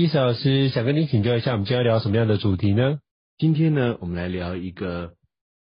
伊斯老师想跟你请教一下，我们今天要聊什么样的主题呢？今天呢，我们来聊一个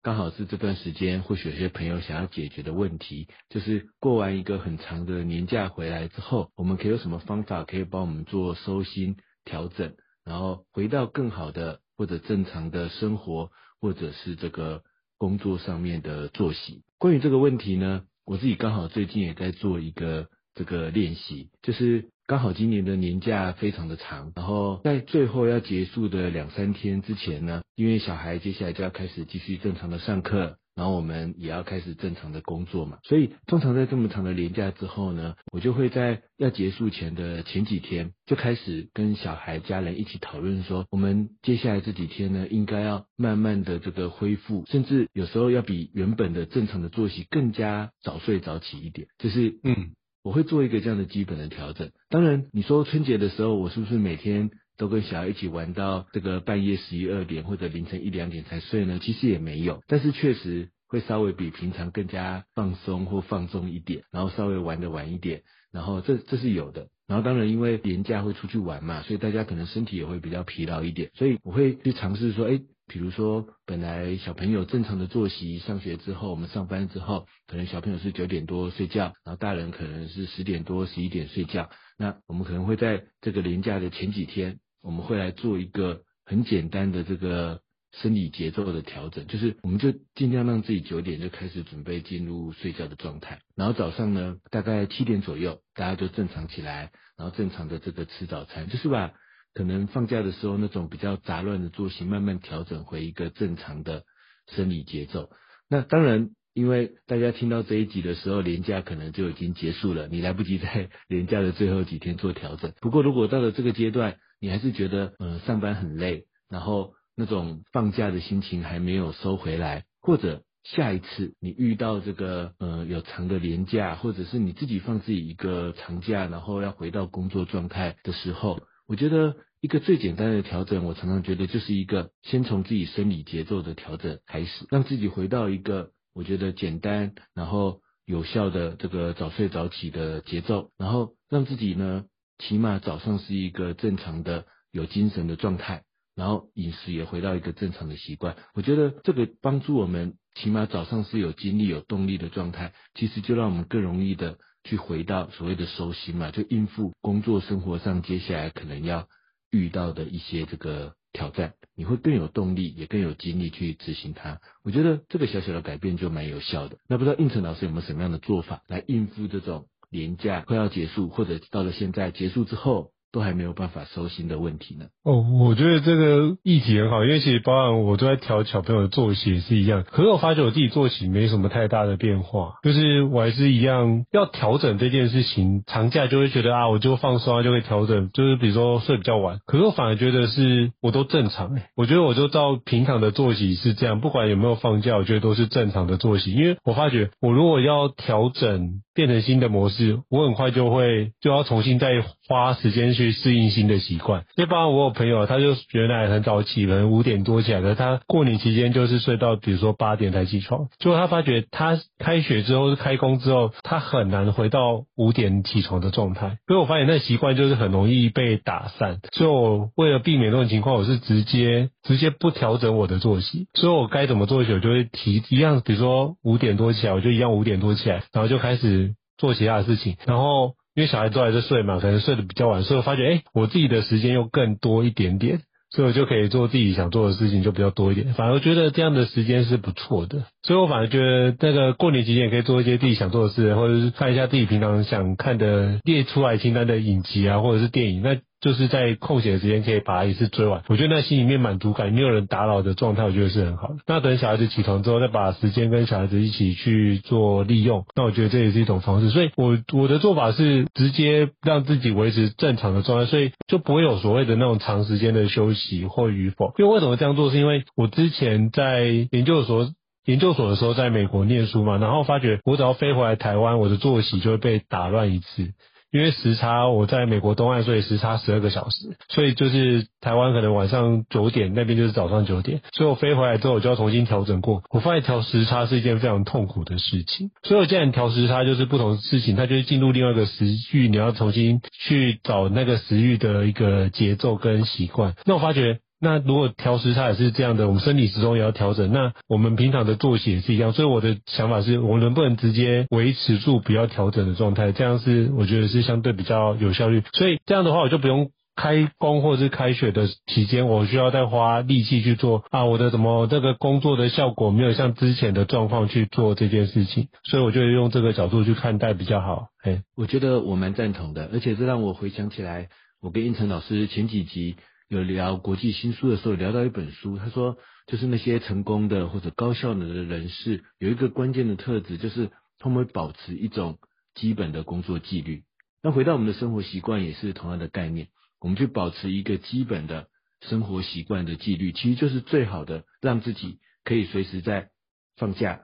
刚好是这段时间或许有些朋友想要解决的问题，就是过完一个很长的年假回来之后，我们可以有什么方法可以帮我们做收心调整，然后回到更好的或者正常的生活，或者是这个工作上面的作息。关于这个问题呢，我自己刚好最近也在做一个这个练习，就是。刚好今年的年假非常的长，然后在最后要结束的两三天之前呢，因为小孩接下来就要开始继续正常的上课，然后我们也要开始正常的工作嘛，所以通常在这么长的年假之后呢，我就会在要结束前的前几天就开始跟小孩家人一起讨论说，我们接下来这几天呢，应该要慢慢的这个恢复，甚至有时候要比原本的正常的作息更加早睡早起一点，就是嗯。我会做一个这样的基本的调整。当然，你说春节的时候，我是不是每天都跟小孩一起玩到这个半夜十一二点或者凌晨一两点才睡呢？其实也没有，但是确实会稍微比平常更加放松或放纵一点，然后稍微玩得晚一点，然后这这是有的。然后当然因为年假会出去玩嘛，所以大家可能身体也会比较疲劳一点，所以我会去尝试说，哎。比如说，本来小朋友正常的作息，上学之后，我们上班之后，可能小朋友是九点多睡觉，然后大人可能是十点多、十一点睡觉。那我们可能会在这个连假的前几天，我们会来做一个很简单的这个生理节奏的调整，就是我们就尽量让自己九点就开始准备进入睡觉的状态，然后早上呢，大概七点左右，大家就正常起来，然后正常的这个吃早餐，就是把。可能放假的时候那种比较杂乱的作息，慢慢调整回一个正常的生理节奏。那当然，因为大家听到这一集的时候，年假可能就已经结束了，你来不及在年假的最后几天做调整。不过，如果到了这个阶段，你还是觉得呃上班很累，然后那种放假的心情还没有收回来，或者下一次你遇到这个呃有长的年假，或者是你自己放自己一个长假，然后要回到工作状态的时候，我觉得。一个最简单的调整，我常常觉得就是一个先从自己生理节奏的调整开始，让自己回到一个我觉得简单然后有效的这个早睡早起的节奏，然后让自己呢起码早上是一个正常的有精神的状态，然后饮食也回到一个正常的习惯。我觉得这个帮助我们起码早上是有精力有动力的状态，其实就让我们更容易的去回到所谓的收心嘛，就应付工作生活上接下来可能要。遇到的一些这个挑战，你会更有动力，也更有精力去执行它。我觉得这个小小的改变就蛮有效的。那不知道应成老师有没有什么样的做法来应付这种连假快要结束，或者到了现在结束之后，都还没有办法收心的问题呢？哦，我觉得这个议题很好，因为其实包含我都在调小朋友的作息也是一样。可是我发觉我自己作息没什么太大的变化，就是我还是一样要调整这件事情。长假就会觉得啊，我就放松啊，就会调整，就是比如说睡比较晚。可是我反而觉得是我都正常诶，我觉得我就照平常的作息是这样，不管有没有放假，我觉得都是正常的作息。因为我发觉我如果要调整。变成新的模式，我很快就会就要重新再花时间去适应新的习惯。一般我有朋友，他就原来很早起，可能五点多起来的，他过年期间就是睡到比如说八点才起床。结果他发觉他开学之后、开工之后，他很难回到五点起床的状态。所以我发现那习惯就是很容易被打散。所以我为了避免这种情况，我是直接直接不调整我的作息。所以我该怎么作息，我就会提一样，比如说五点多起来，我就一样五点多起来，然后就开始。做其他的事情，然后因为小孩都还在睡嘛，可能睡得比较晚，所以我发觉，哎，我自己的时间又更多一点点，所以我就可以做自己想做的事情就比较多一点，反而觉得这样的时间是不错的，所以我反而觉得那个过年期间也可以做一些自己想做的事，或者是看一下自己平常想看的列出来清单的影集啊，或者是电影，那。就是在空闲的时间可以把它一次追完，我觉得那心里面满足感，没有人打扰的状态，我觉得是很好的。那等小孩子起床之后，再把时间跟小孩子一起去做利用，那我觉得这也是一种方式。所以我我的做法是直接让自己维持正常的状态，所以就不会有所谓的那种长时间的休息或与否。因为为什么这样做？是因为我之前在研究所研究所的时候，在美国念书嘛，然后发觉我只要飞回来台湾，我的作息就会被打乱一次。因为时差，我在美国东岸，所以时差十二个小时，所以就是台湾可能晚上九点，那边就是早上九点，所以我飞回来之后，我就要重新调整过。我发现调时差是一件非常痛苦的事情，所以我既然调时差就是不同的事情，它就是进入另外一个时域，你要重新去找那个时域的一个节奏跟习惯。那我发觉。那如果调时差也是这样的，我们生理时钟也要调整。那我们平常的作息也是一样，所以我的想法是，我能不能直接维持住不要调整的状态？这样是我觉得是相对比较有效率。所以这样的话，我就不用开工或是开学的期间，我需要再花力气去做啊，我的怎么这个工作的效果没有像之前的状况去做这件事情，所以我就用这个角度去看待比较好。哎，我觉得我蛮赞同的，而且这让我回想起来，我跟胤丞老师前几集。有聊国际新书的时候，聊到一本书，他说，就是那些成功的或者高效能的人士，有一个关键的特质，就是他们会保持一种基本的工作纪律。那回到我们的生活习惯，也是同样的概念，我们去保持一个基本的生活习惯的纪律，其实就是最好的，让自己可以随时在放假、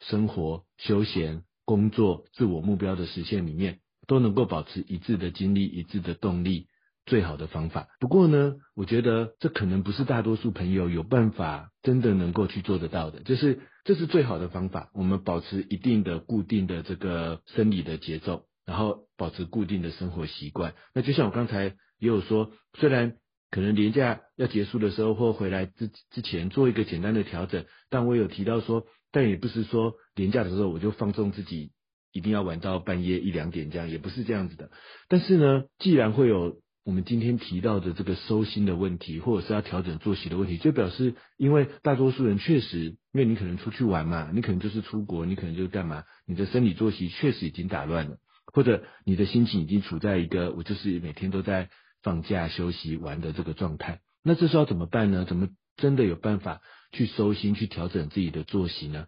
生活、休闲、工作、自我目标的实现里面，都能够保持一致的精力、一致的动力。最好的方法。不过呢，我觉得这可能不是大多数朋友有办法真的能够去做得到的。就是这是最好的方法，我们保持一定的固定的这个生理的节奏，然后保持固定的生活习惯。那就像我刚才也有说，虽然可能年假要结束的时候或回来之之前做一个简单的调整，但我有提到说，但也不是说年假的时候我就放纵自己一定要玩到半夜一两点这样，也不是这样子的。但是呢，既然会有我们今天提到的这个收心的问题，或者是要调整作息的问题，就表示，因为大多数人确实，因为你可能出去玩嘛，你可能就是出国，你可能就是干嘛，你的生理作息确实已经打乱了，或者你的心情已经处在一个我就是每天都在放假休息玩的这个状态。那这时候怎么办呢？怎么真的有办法去收心，去调整自己的作息呢？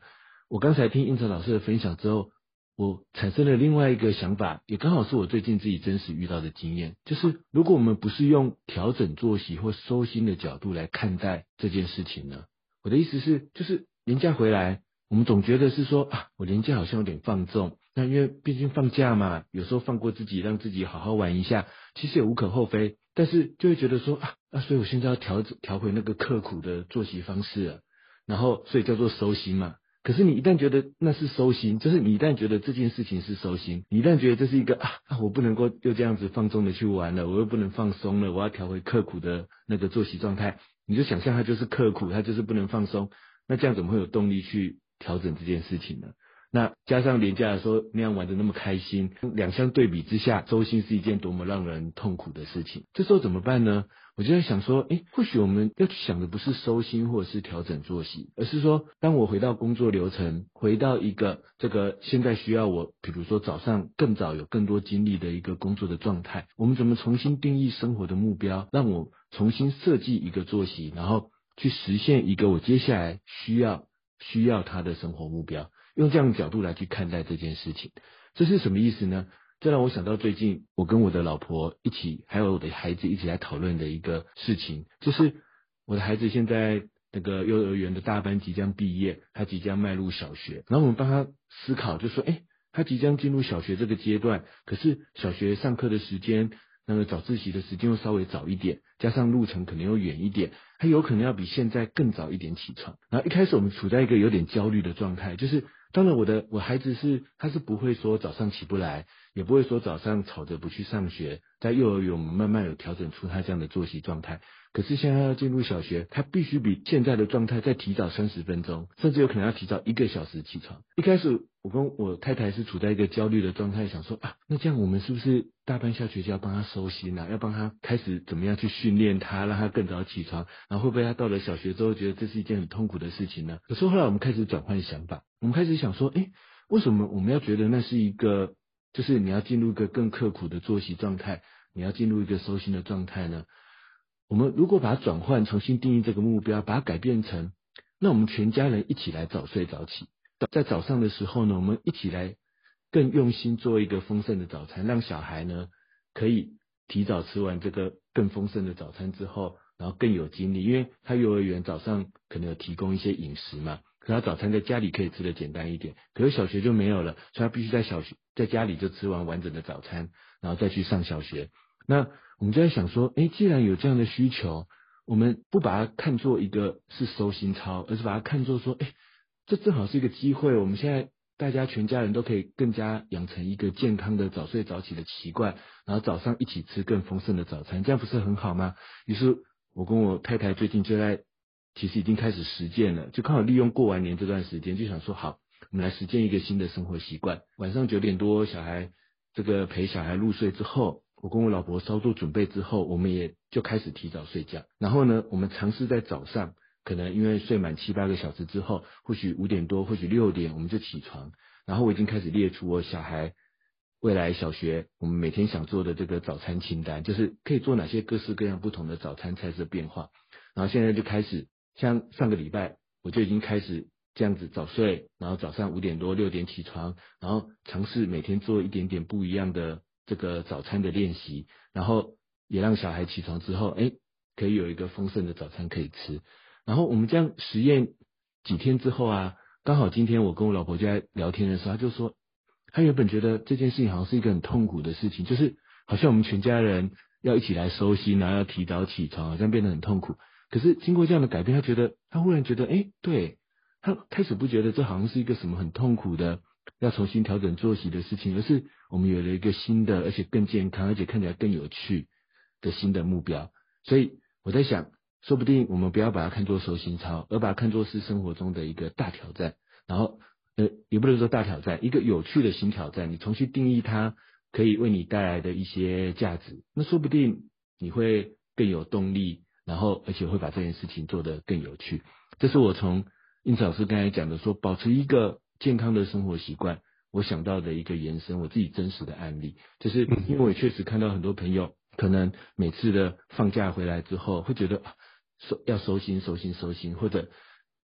我刚才听胤丞老师的分享之后。我产生了另外一个想法，也刚好是我最近自己真实遇到的经验，就是如果我们不是用调整作息或收心的角度来看待这件事情呢？我的意思是，就是年假回来，我们总觉得是说啊，我年假好像有点放纵，那因为毕竟放假嘛，有时候放过自己，让自己好好玩一下，其实也无可厚非，但是就会觉得说啊，啊，所以我现在要调调回那个刻苦的作息方式了，然后所以叫做收心嘛。可是你一旦觉得那是收心，就是你一旦觉得这件事情是收心，你一旦觉得这是一个啊，我不能够又这样子放纵的去玩了，我又不能放松了，我要调回刻苦的那个作息状态，你就想象它就是刻苦，它就是不能放松，那这样怎么会有动力去调整这件事情呢？那加上廉价的时候那样玩的那么开心，两相对比之下，收心是一件多么让人痛苦的事情。这时候怎么办呢？我就在想说，诶，或许我们要去想的不是收心或者是调整作息，而是说，当我回到工作流程，回到一个这个现在需要我，比如说早上更早有更多精力的一个工作的状态，我们怎么重新定义生活的目标，让我重新设计一个作息，然后去实现一个我接下来需要需要他的生活目标，用这样的角度来去看待这件事情，这是什么意思呢？这让我想到最近我跟我的老婆一起，还有我的孩子一起来讨论的一个事情，就是我的孩子现在那个幼儿园的大班即将毕业，他即将迈入小学，然后我们帮他思考，就说，哎，他即将进入小学这个阶段，可是小学上课的时间，那个早自习的时间又稍微早一点，加上路程可能又远一点，他有可能要比现在更早一点起床。然后一开始我们处在一个有点焦虑的状态，就是。当然，我的我孩子是他是不会说早上起不来，也不会说早上吵着不去上学。在幼儿园，我们慢慢有调整出他这样的作息状态。可是现在要进入小学，他必须比现在的状态再提早三十分钟，甚至有可能要提早一个小时起床。一开始，我跟我太太是处在一个焦虑的状态，想说啊，那这样我们是不是大班下学就要帮他收心啊？要帮他开始怎么样去训练他，让他更早起床？然后会不会他到了小学之后觉得这是一件很痛苦的事情呢？可是后来我们开始转换想法，我们开始想说，诶，为什么我们要觉得那是一个，就是你要进入一个更刻苦的作息状态，你要进入一个收心的状态呢？我们如果把它转换，重新定义这个目标，把它改变成，那我们全家人一起来早睡早起，在早上的时候呢，我们一起来更用心做一个丰盛的早餐，让小孩呢可以提早吃完这个更丰盛的早餐之后，然后更有精力，因为他幼儿园早上可能有提供一些饮食嘛，可他早餐在家里可以吃的简单一点，可是小学就没有了，所以他必须在小学在家里就吃完完整的早餐，然后再去上小学，那。我们就在想说，诶，既然有这样的需求，我们不把它看作一个是收心操，而是把它看作说，诶，这正好是一个机会。我们现在大家全家人都可以更加养成一个健康的早睡早起的习惯，然后早上一起吃更丰盛的早餐，这样不是很好吗？于是，我跟我太太最近就在，其实已经开始实践了，就刚好利用过完年这段时间，就想说，好，我们来实践一个新的生活习惯。晚上九点多，小孩这个陪小孩入睡之后。我跟我老婆稍作准备之后，我们也就开始提早睡觉。然后呢，我们尝试在早上，可能因为睡满七八个小时之后，或许五点多，或许六点，我们就起床。然后我已经开始列出我小孩未来小学我们每天想做的这个早餐清单，就是可以做哪些各式各样不同的早餐菜色变化。然后现在就开始，像上个礼拜我就已经开始这样子早睡，然后早上五点多六点起床，然后尝试每天做一点点不一样的。这个早餐的练习，然后也让小孩起床之后，哎，可以有一个丰盛的早餐可以吃。然后我们这样实验几天之后啊，刚好今天我跟我老婆就在聊天的时候，她就说，她原本觉得这件事情好像是一个很痛苦的事情，就是好像我们全家人要一起来收心，然后要提早起床，好像变得很痛苦。可是经过这样的改变，她觉得她忽然觉得，哎，对，她开始不觉得这好像是一个什么很痛苦的。要重新调整作息的事情，而是我们有了一个新的，而且更健康，而且看起来更有趣的新的目标。所以我在想，说不定我们不要把它看作收心操，而把它看作是生活中的一个大挑战。然后，呃，也不能说大挑战，一个有趣的新挑战。你重新定义它，可以为你带来的一些价值，那说不定你会更有动力，然后而且会把这件事情做得更有趣。这是我从英子老师刚才讲的说，保持一个。健康的生活习惯，我想到的一个延伸，我自己真实的案例，就是因为我确实看到很多朋友，可能每次的放假回来之后，会觉得收要收心、收心、收心，或者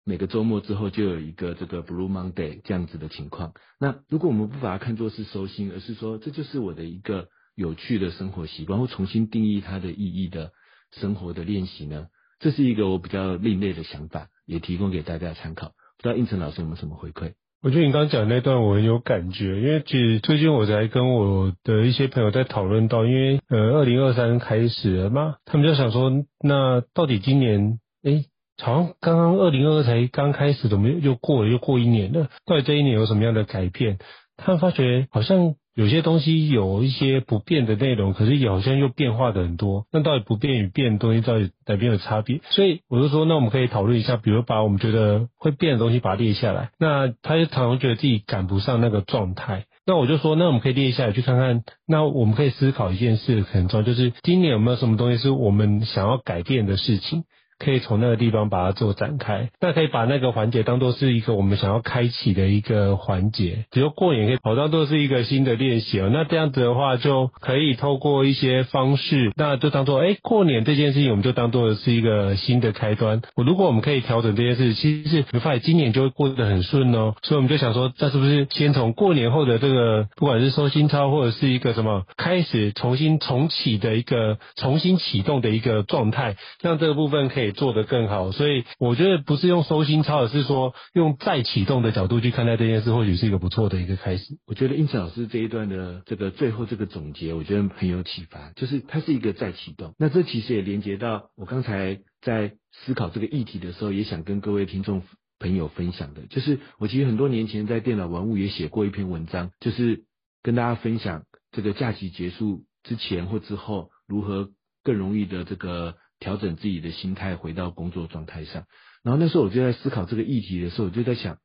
每个周末之后就有一个这个 Blue Monday 这样子的情况。那如果我们不把它看作是收心，而是说这就是我的一个有趣的生活习惯，或重新定义它的意义的生活的练习呢？这是一个我比较另类的想法，也提供给大家参考。不知道应成老师有没有什么回馈？我觉得你刚刚讲那段我很有感觉，因为其实最近我才跟我的一些朋友在讨论到，因为呃，二零二三开始了嘛，他们就想说，那到底今年，哎，好像刚刚二零二二才刚开始，怎么又过了又过一年了？到底这一年有什么样的改变？他们发觉好像有些东西有一些不变的内容，可是好像又变化的很多。那到底不变与变的东西到底哪边有差别？所以我就说，那我们可以讨论一下，比如把我们觉得会变的东西把它列下来。那他就常常觉得自己赶不上那个状态。那我就说，那我们可以列下来去看看。那我们可以思考一件事很重要，就是今年有没有什么东西是我们想要改变的事情。可以从那个地方把它做展开，那可以把那个环节当做是一个我们想要开启的一个环节，只有过年可以好当做是一个新的练习哦。那这样子的话，就可以透过一些方式，那就当做哎，过年这件事情，我们就当做是一个新的开端。我如果我们可以调整这件事，其实是发现今年就会过得很顺哦。所以我们就想说，这是不是先从过年后的这个，不管是收心操或者是一个什么，开始重新重启的一个重新启动的一个状态，让这个部分可以。做得更好，所以我觉得不是用收心操，而是说用再启动的角度去看待这件事，或许是一个不错的一个开始。我觉得胤丞老师这一段的这个最后这个总结，我觉得很有启发，就是它是一个再启动。那这其实也连接到我刚才在思考这个议题的时候，也想跟各位听众朋友分享的，就是我其实很多年前在电脑玩物也写过一篇文章，就是跟大家分享这个假期结束之前或之后，如何更容易的这个。调整自己的心态，回到工作状态上。然后那时候我就在思考这个议题的时候，我就在想，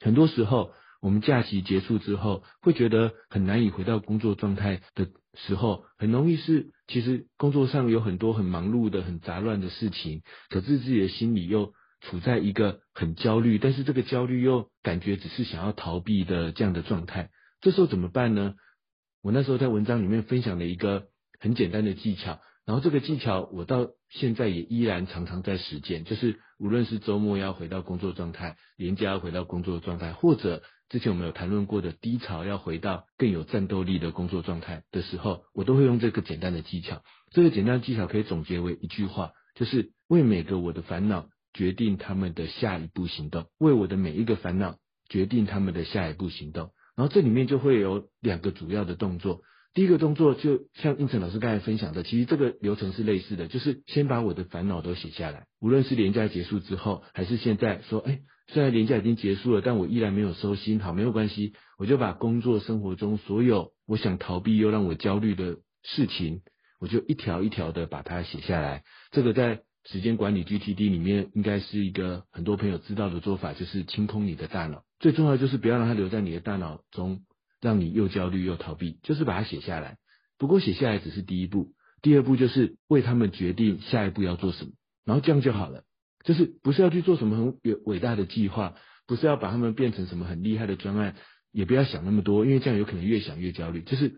很多时候我们假期结束之后，会觉得很难以回到工作状态的时候，很容易是其实工作上有很多很忙碌的、很杂乱的事情，可是自己的心里又处在一个很焦虑，但是这个焦虑又感觉只是想要逃避的这样的状态。这时候怎么办呢？我那时候在文章里面分享了一个很简单的技巧。然后这个技巧，我到现在也依然常常在实践。就是无论是周末要回到工作状态，连假要回到工作状态，或者之前我们有谈论过的低潮要回到更有战斗力的工作状态的时候，我都会用这个简单的技巧。这个简单的技巧可以总结为一句话，就是为每个我的烦恼决定他们的下一步行动，为我的每一个烦恼决定他们的下一步行动。然后这里面就会有两个主要的动作。第一个动作就像应成老师刚才分享的，其实这个流程是类似的，就是先把我的烦恼都写下来。无论是连假结束之后，还是现在说，哎，虽然连假已经结束了，但我依然没有收心，好，没有关系，我就把工作生活中所有我想逃避又让我焦虑的事情，我就一条一条的把它写下来。这个在时间管理 GTD 里面应该是一个很多朋友知道的做法，就是清空你的大脑。最重要就是不要让它留在你的大脑中。让你又焦虑又逃避，就是把它写下来。不过写下来只是第一步，第二步就是为他们决定下一步要做什么，然后这样就好了。就是不是要去做什么很伟大的计划，不是要把他们变成什么很厉害的专案，也不要想那么多，因为这样有可能越想越焦虑。就是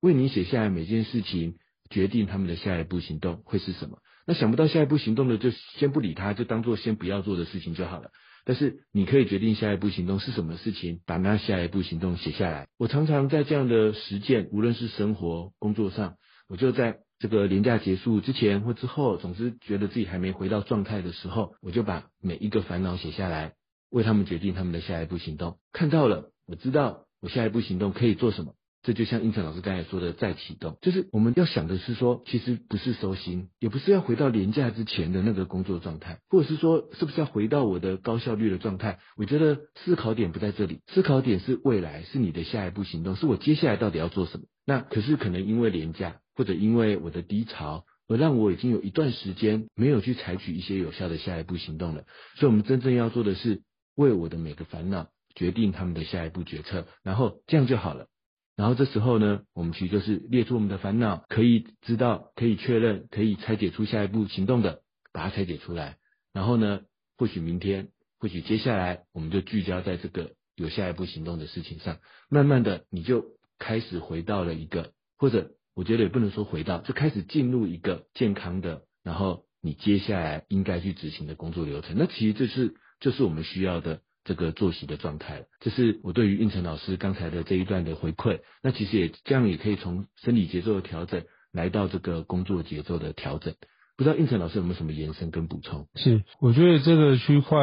为你写下来每件事情，决定他们的下一步行动会是什么。那想不到下一步行动的，就先不理他，就当做先不要做的事情就好了。但是你可以决定下一步行动是什么事情，把那下一步行动写下来。我常常在这样的实践，无论是生活、工作上，我就在这个连假结束之前或之后，总是觉得自己还没回到状态的时候，我就把每一个烦恼写下来，为他们决定他们的下一步行动。看到了，我知道我下一步行动可以做什么。这就像应成老师刚才说的，再启动，就是我们要想的是说，其实不是收心，也不是要回到连假之前的那个工作状态，或者是说，是不是要回到我的高效率的状态？我觉得思考点不在这里，思考点是未来，是你的下一步行动，是我接下来到底要做什么？那可是可能因为连假，或者因为我的低潮，而让我已经有一段时间没有去采取一些有效的下一步行动了。所以，我们真正要做的是，为我的每个烦恼决定他们的下一步决策，然后这样就好了。然后这时候呢，我们其实就是列出我们的烦恼，可以知道、可以确认、可以拆解出下一步行动的，把它拆解出来。然后呢，或许明天，或许接下来，我们就聚焦在这个有下一步行动的事情上。慢慢的，你就开始回到了一个，或者我觉得也不能说回到，就开始进入一个健康的，然后你接下来应该去执行的工作流程。那其实这是就是我们需要的。这个作息的状态，这是我对于胤丞老师刚才的这一段的回馈。那其实也这样也可以从生理节奏的调整来到这个工作节奏的调整。不知道胤丞老师有没有什么延伸跟补充？是，我觉得这个区块，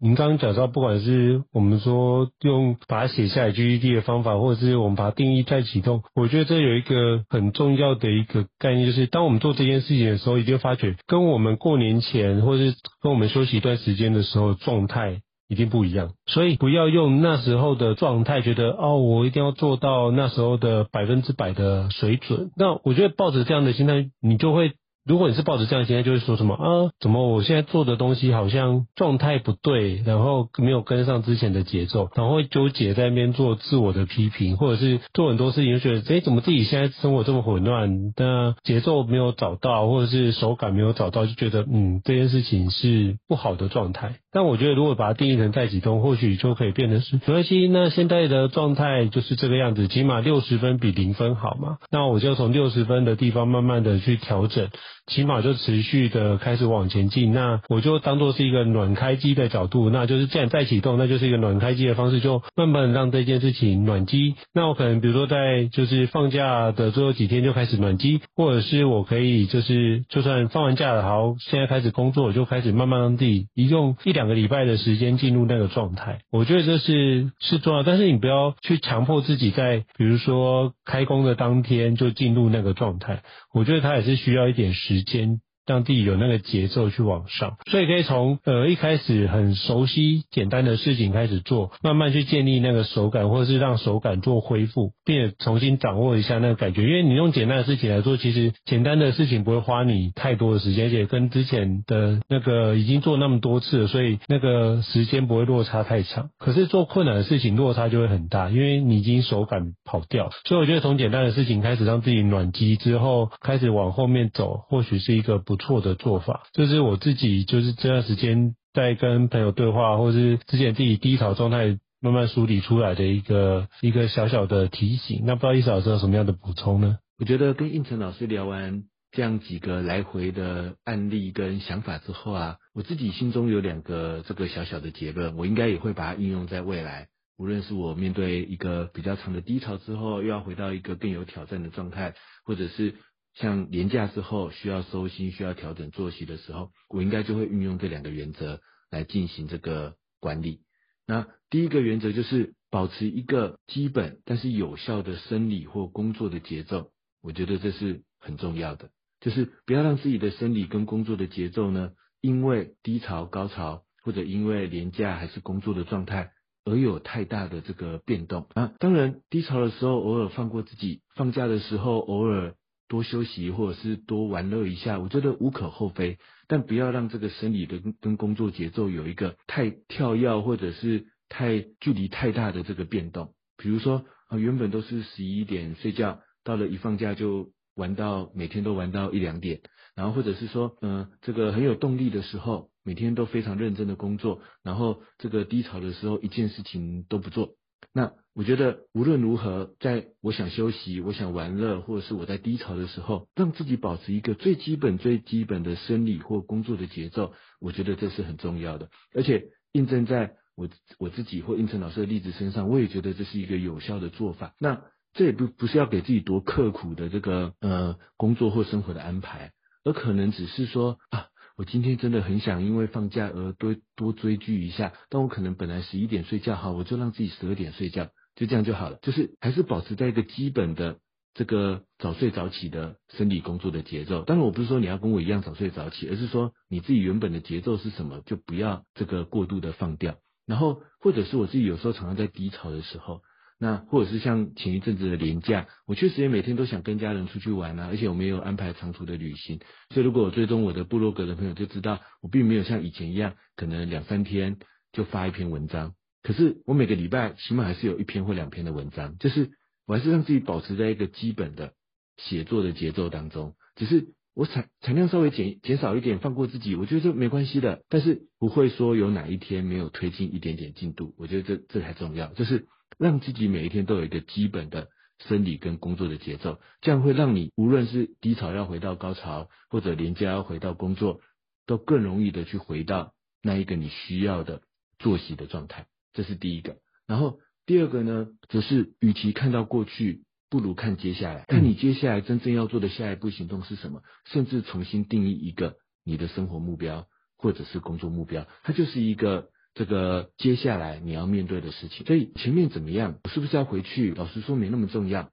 您刚刚讲到，不管是我们说用把它写下来 GTD 的方法，或者是我们把它定义再启动，我觉得这有一个很重要的一个概念，就是当我们做这件事情的时候，一定会发觉跟我们过年前或者是跟我们休息一段时间的时候状态。一定不一样。所以不要用那时候的状态，觉得哦，我一定要做到那时候的百分之百的水准。那我觉得抱着这样的心态，你就会。如果你是抱着这样的心态，就会说什么啊？怎么我现在做的东西好像状态不对，然后没有跟上之前的节奏，然后会纠结在那边做自我的批评，或者是做很多事情就觉得，哎，怎么自己现在生活这么混乱？那节奏没有找到，或者是手感没有找到，就觉得嗯，这件事情是不好的状态。但我觉得，如果把它定义成再启动，或许就可以变成是没关系。那现在的状态就是这个样子，起码六十分比零分好嘛。那我就从六十分的地方慢慢的去调整。起码就持续的开始往前进，那我就当做是一个暖开机的角度，那就是既然再启动，那就是一个暖开机的方式，就慢慢让这件事情暖机。那我可能比如说在就是放假的最后几天就开始暖机，或者是我可以就是就算放完假了，好，现在开始工作，我就开始慢慢让自己一用一两个礼拜的时间进入那个状态。我觉得这是是重要，但是你不要去强迫自己在比如说开工的当天就进入那个状态。我觉得他也是需要一点时间。让自己有那个节奏去往上，所以可以从呃一开始很熟悉简单的事情开始做，慢慢去建立那个手感，或者是让手感做恢复，并且重新掌握一下那个感觉。因为你用简单的事情来做，其实简单的事情不会花你太多的时间，而且跟之前的那个已经做那么多次了，所以那个时间不会落差太长。可是做困难的事情落差就会很大，因为你已经手感跑掉。所以我觉得从简单的事情开始让自己暖机之后，开始往后面走，或许是一个不错的做法，这是我自己就是这段时间在跟朋友对话，或是之前自己低潮状态慢慢梳理出来的一个一个小小的提醒。那不知道易老师有什么样的补充呢？我觉得跟胤丞老师聊完这样几个来回的案例跟想法之后啊，我自己心中有两个这个小小的结论，我应该也会把它应用在未来。无论是我面对一个比较长的低潮之后，又要回到一个更有挑战的状态，或者是。像年假之后需要收心、需要调整作息的时候，我应该就会运用这两个原则来进行这个管理。那第一个原则就是保持一个基本但是有效的生理或工作的节奏，我觉得这是很重要的，就是不要让自己的生理跟工作的节奏呢，因为低潮、高潮或者因为年假还是工作的状态而有太大的这个变动啊。当然，低潮的时候偶尔放过自己，放假的时候偶尔。多休息或者是多玩乐一下，我觉得无可厚非，但不要让这个生理的跟工作节奏有一个太跳跃或者是太距离太大的这个变动。比如说啊，原本都是十一点睡觉，到了一放假就玩到每天都玩到一两点，然后或者是说，嗯、这个很有动力的时候，每天都非常认真的工作，然后这个低潮的时候一件事情都不做。那我觉得无论如何，在我想休息、我想玩乐，或者是我在低潮的时候，让自己保持一个最基本、最基本的生理或工作的节奏，我觉得这是很重要的。而且印证在我我自己或胤丞老师的例子身上，我也觉得这是一个有效的做法。那这也不不是要给自己多刻苦的这个呃工作或生活的安排，而可能只是说啊。我今天真的很想因为放假而多多追剧一下，但我可能本来十一点睡觉，好，我就让自己十二点睡觉，就这样就好了。就是还是保持在一个基本的这个早睡早起的生理工作的节奏。当然，我不是说你要跟我一样早睡早起，而是说你自己原本的节奏是什么，就不要这个过度的放掉。然后，或者是我自己有时候常常在低潮的时候。那或者是像前一阵子的年假，我确实也每天都想跟家人出去玩啊，而且我没有安排长途的旅行，所以如果我追踪我的部落格的朋友就知道，我并没有像以前一样，可能两三天就发一篇文章。可是我每个礼拜起码还是有一篇或两篇的文章，就是我还是让自己保持在一个基本的写作的节奏当中，只是我产产量稍微减减少一点，放过自己，我觉得这没关系的，但是不会说有哪一天没有推进一点点进度，我觉得这这才重要，就是。让自己每一天都有一个基本的生理跟工作的节奏，这样会让你无论是低潮要回到高潮，或者连假要回到工作，都更容易的去回到那一个你需要的作息的状态。这是第一个。然后第二个呢，则是与其看到过去，不如看接下来，看你接下来真正要做的下一步行动是什么，甚至重新定义一个你的生活目标或者是工作目标，它就是一个。这个接下来你要面对的事情，所以前面怎么样，我是不是要回去？老实说没那么重要，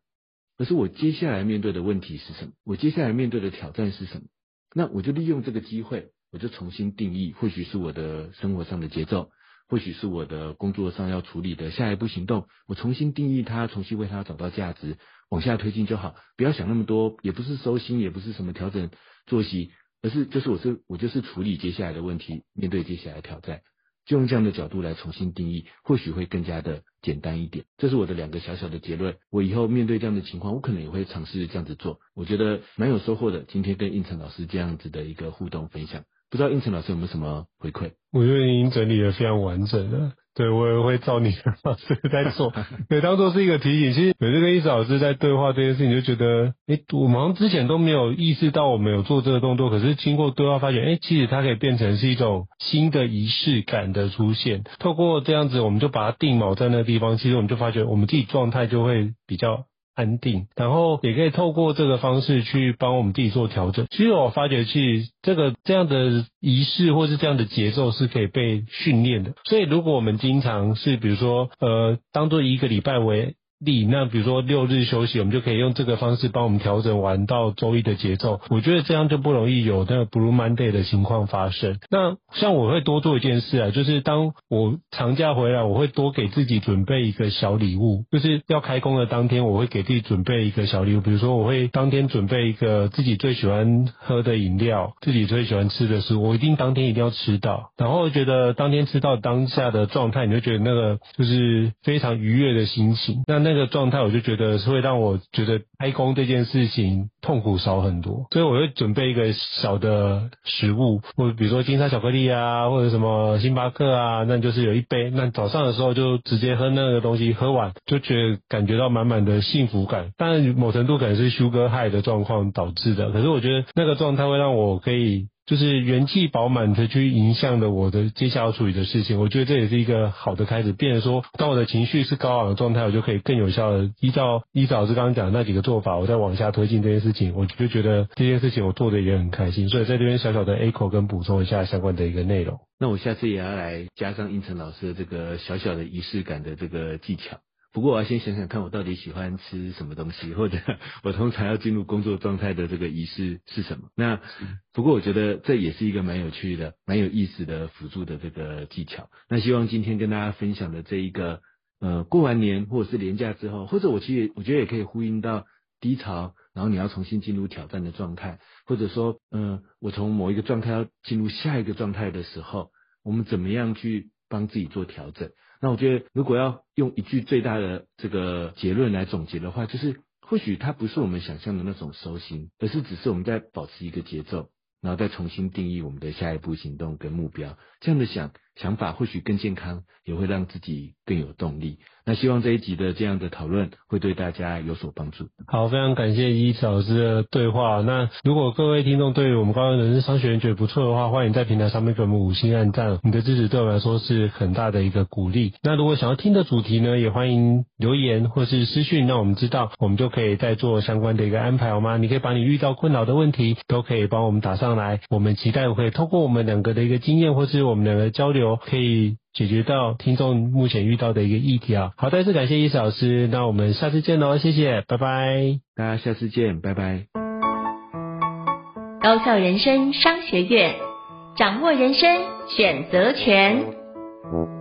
可是我接下来面对的问题是什么？我接下来面对的挑战是什么？那我就利用这个机会，我就重新定义，或许是我的生活上的节奏，或许是我的工作上要处理的下一步行动，我重新定义它，重新为它找到价值，往下推进就好，不要想那么多，也不是收心，也不是什么调整作息，而是就是我是我就是处理接下来的问题，面对接下来挑战。就用这样的角度来重新定义，或许会更加的简单一点。这是我的两个小小的结论。我以后面对这样的情况，我可能也会尝试这样子做。我觉得蛮有收获的。今天跟应成老师这样子的一个互动分享，不知道应成老师有没有什么回馈？我觉得已经整理的非常完整了。对，我也会照你的方式在做，对，当做是一个提醒。其实每次跟胤丞老师在对话这件事情，就觉得，哎，我们好像之前都没有意识到我们有做这个动作，可是经过对话发现，哎，其实它可以变成是一种新的仪式感的出现。透过这样子，我们就把它定锚在那个地方，其实我们就发觉我们自己状态就会比较。安定，然后也可以透过这个方式去帮我们自己做调整。其实我发觉，其实这个这样的仪式或是这样的节奏是可以被训练的。所以，如果我们经常是比如说，呃，当做一个礼拜为例，那比如说六日休息，我们就可以用这个方式帮我们调整完到周一的节奏。我觉得这样就不容易有那个 Blue Monday 的情况发生。那像我会多做一件事啊，就是当我长假回来，我会多给自己准备一个小礼物，就是要开工的当天，我会给自己准备一个小礼物。比如说，我会当天准备一个自己最喜欢喝的饮料，自己最喜欢吃的食物，我一定当天一定要吃到。然后觉得当天吃到当下的状态，你就觉得那个就是非常愉悦的心情。那那个状态，我就觉得是会让我觉得开工这件事情痛苦少很多，所以我会准备一个小的食物，或者比如说金沙巧克力啊，或者什么星巴克啊，那就是有一杯，那早上的时候就直接喝那个东西，喝完就觉得感觉到满满的幸福感。但某程度可能是 sugar high 的状况导致的，可是我觉得那个状态会让我可以。就是元气饱满的去影响的我的接下来要处理的事情，我觉得这也是一个好的开始。变成说，当我的情绪是高昂的状态，我就可以更有效的依照依照老师刚刚讲的那几个做法，我再往下推进这件事情。我就觉得这件事情我做的也很开心，所以在这边小小的 echo 跟补充一下相关的一个内容。那我下次也要来加上应成老师的这个小小的仪式感的这个技巧。不过我要先想想看，我到底喜欢吃什么东西，或者 我通常要进入工作状态的这个仪式是什么？那不过我觉得这也是一个蛮有趣的、蛮有意思的辅助的这个技巧。那希望今天跟大家分享的这一个，呃，过完年或者是年假之后，或者我其实我觉得也可以呼应到低潮，然后你要重新进入挑战的状态，或者说，嗯、呃，我从某一个状态要进入下一个状态的时候，我们怎么样去帮自己做调整？那我觉得，如果要用一句最大的这个结论来总结的话，就是或许它不是我们想象的那种收心，而是只是我们在保持一个节奏，然后再重新定义我们的下一步行动跟目标。这样的想想法或许更健康，也会让自己更有动力。那希望这一集的这样的讨论会对大家有所帮助。好，非常感谢胤丞老师的对话。那如果各位听众对于我们高效人生商学院觉得不错的话，欢迎在平台上面给我们五星按赞，你的支持对我来说是很大的一个鼓励。那如果想要听的主题呢，也欢迎留言或是私讯，让我们知道，我们就可以再做相关的一个安排，好吗？你可以把你遇到困扰的问题都可以帮我们打上来，我们期待我可以透过我们两个的一个经验，或是我们两个交流，可以。解决到听众目前遇到的一个议题啊，好，再次感谢胤丞老师，那我们下次见喽，谢谢，拜拜，大家下次见，拜拜。高校人生商学院，掌握人生选择权。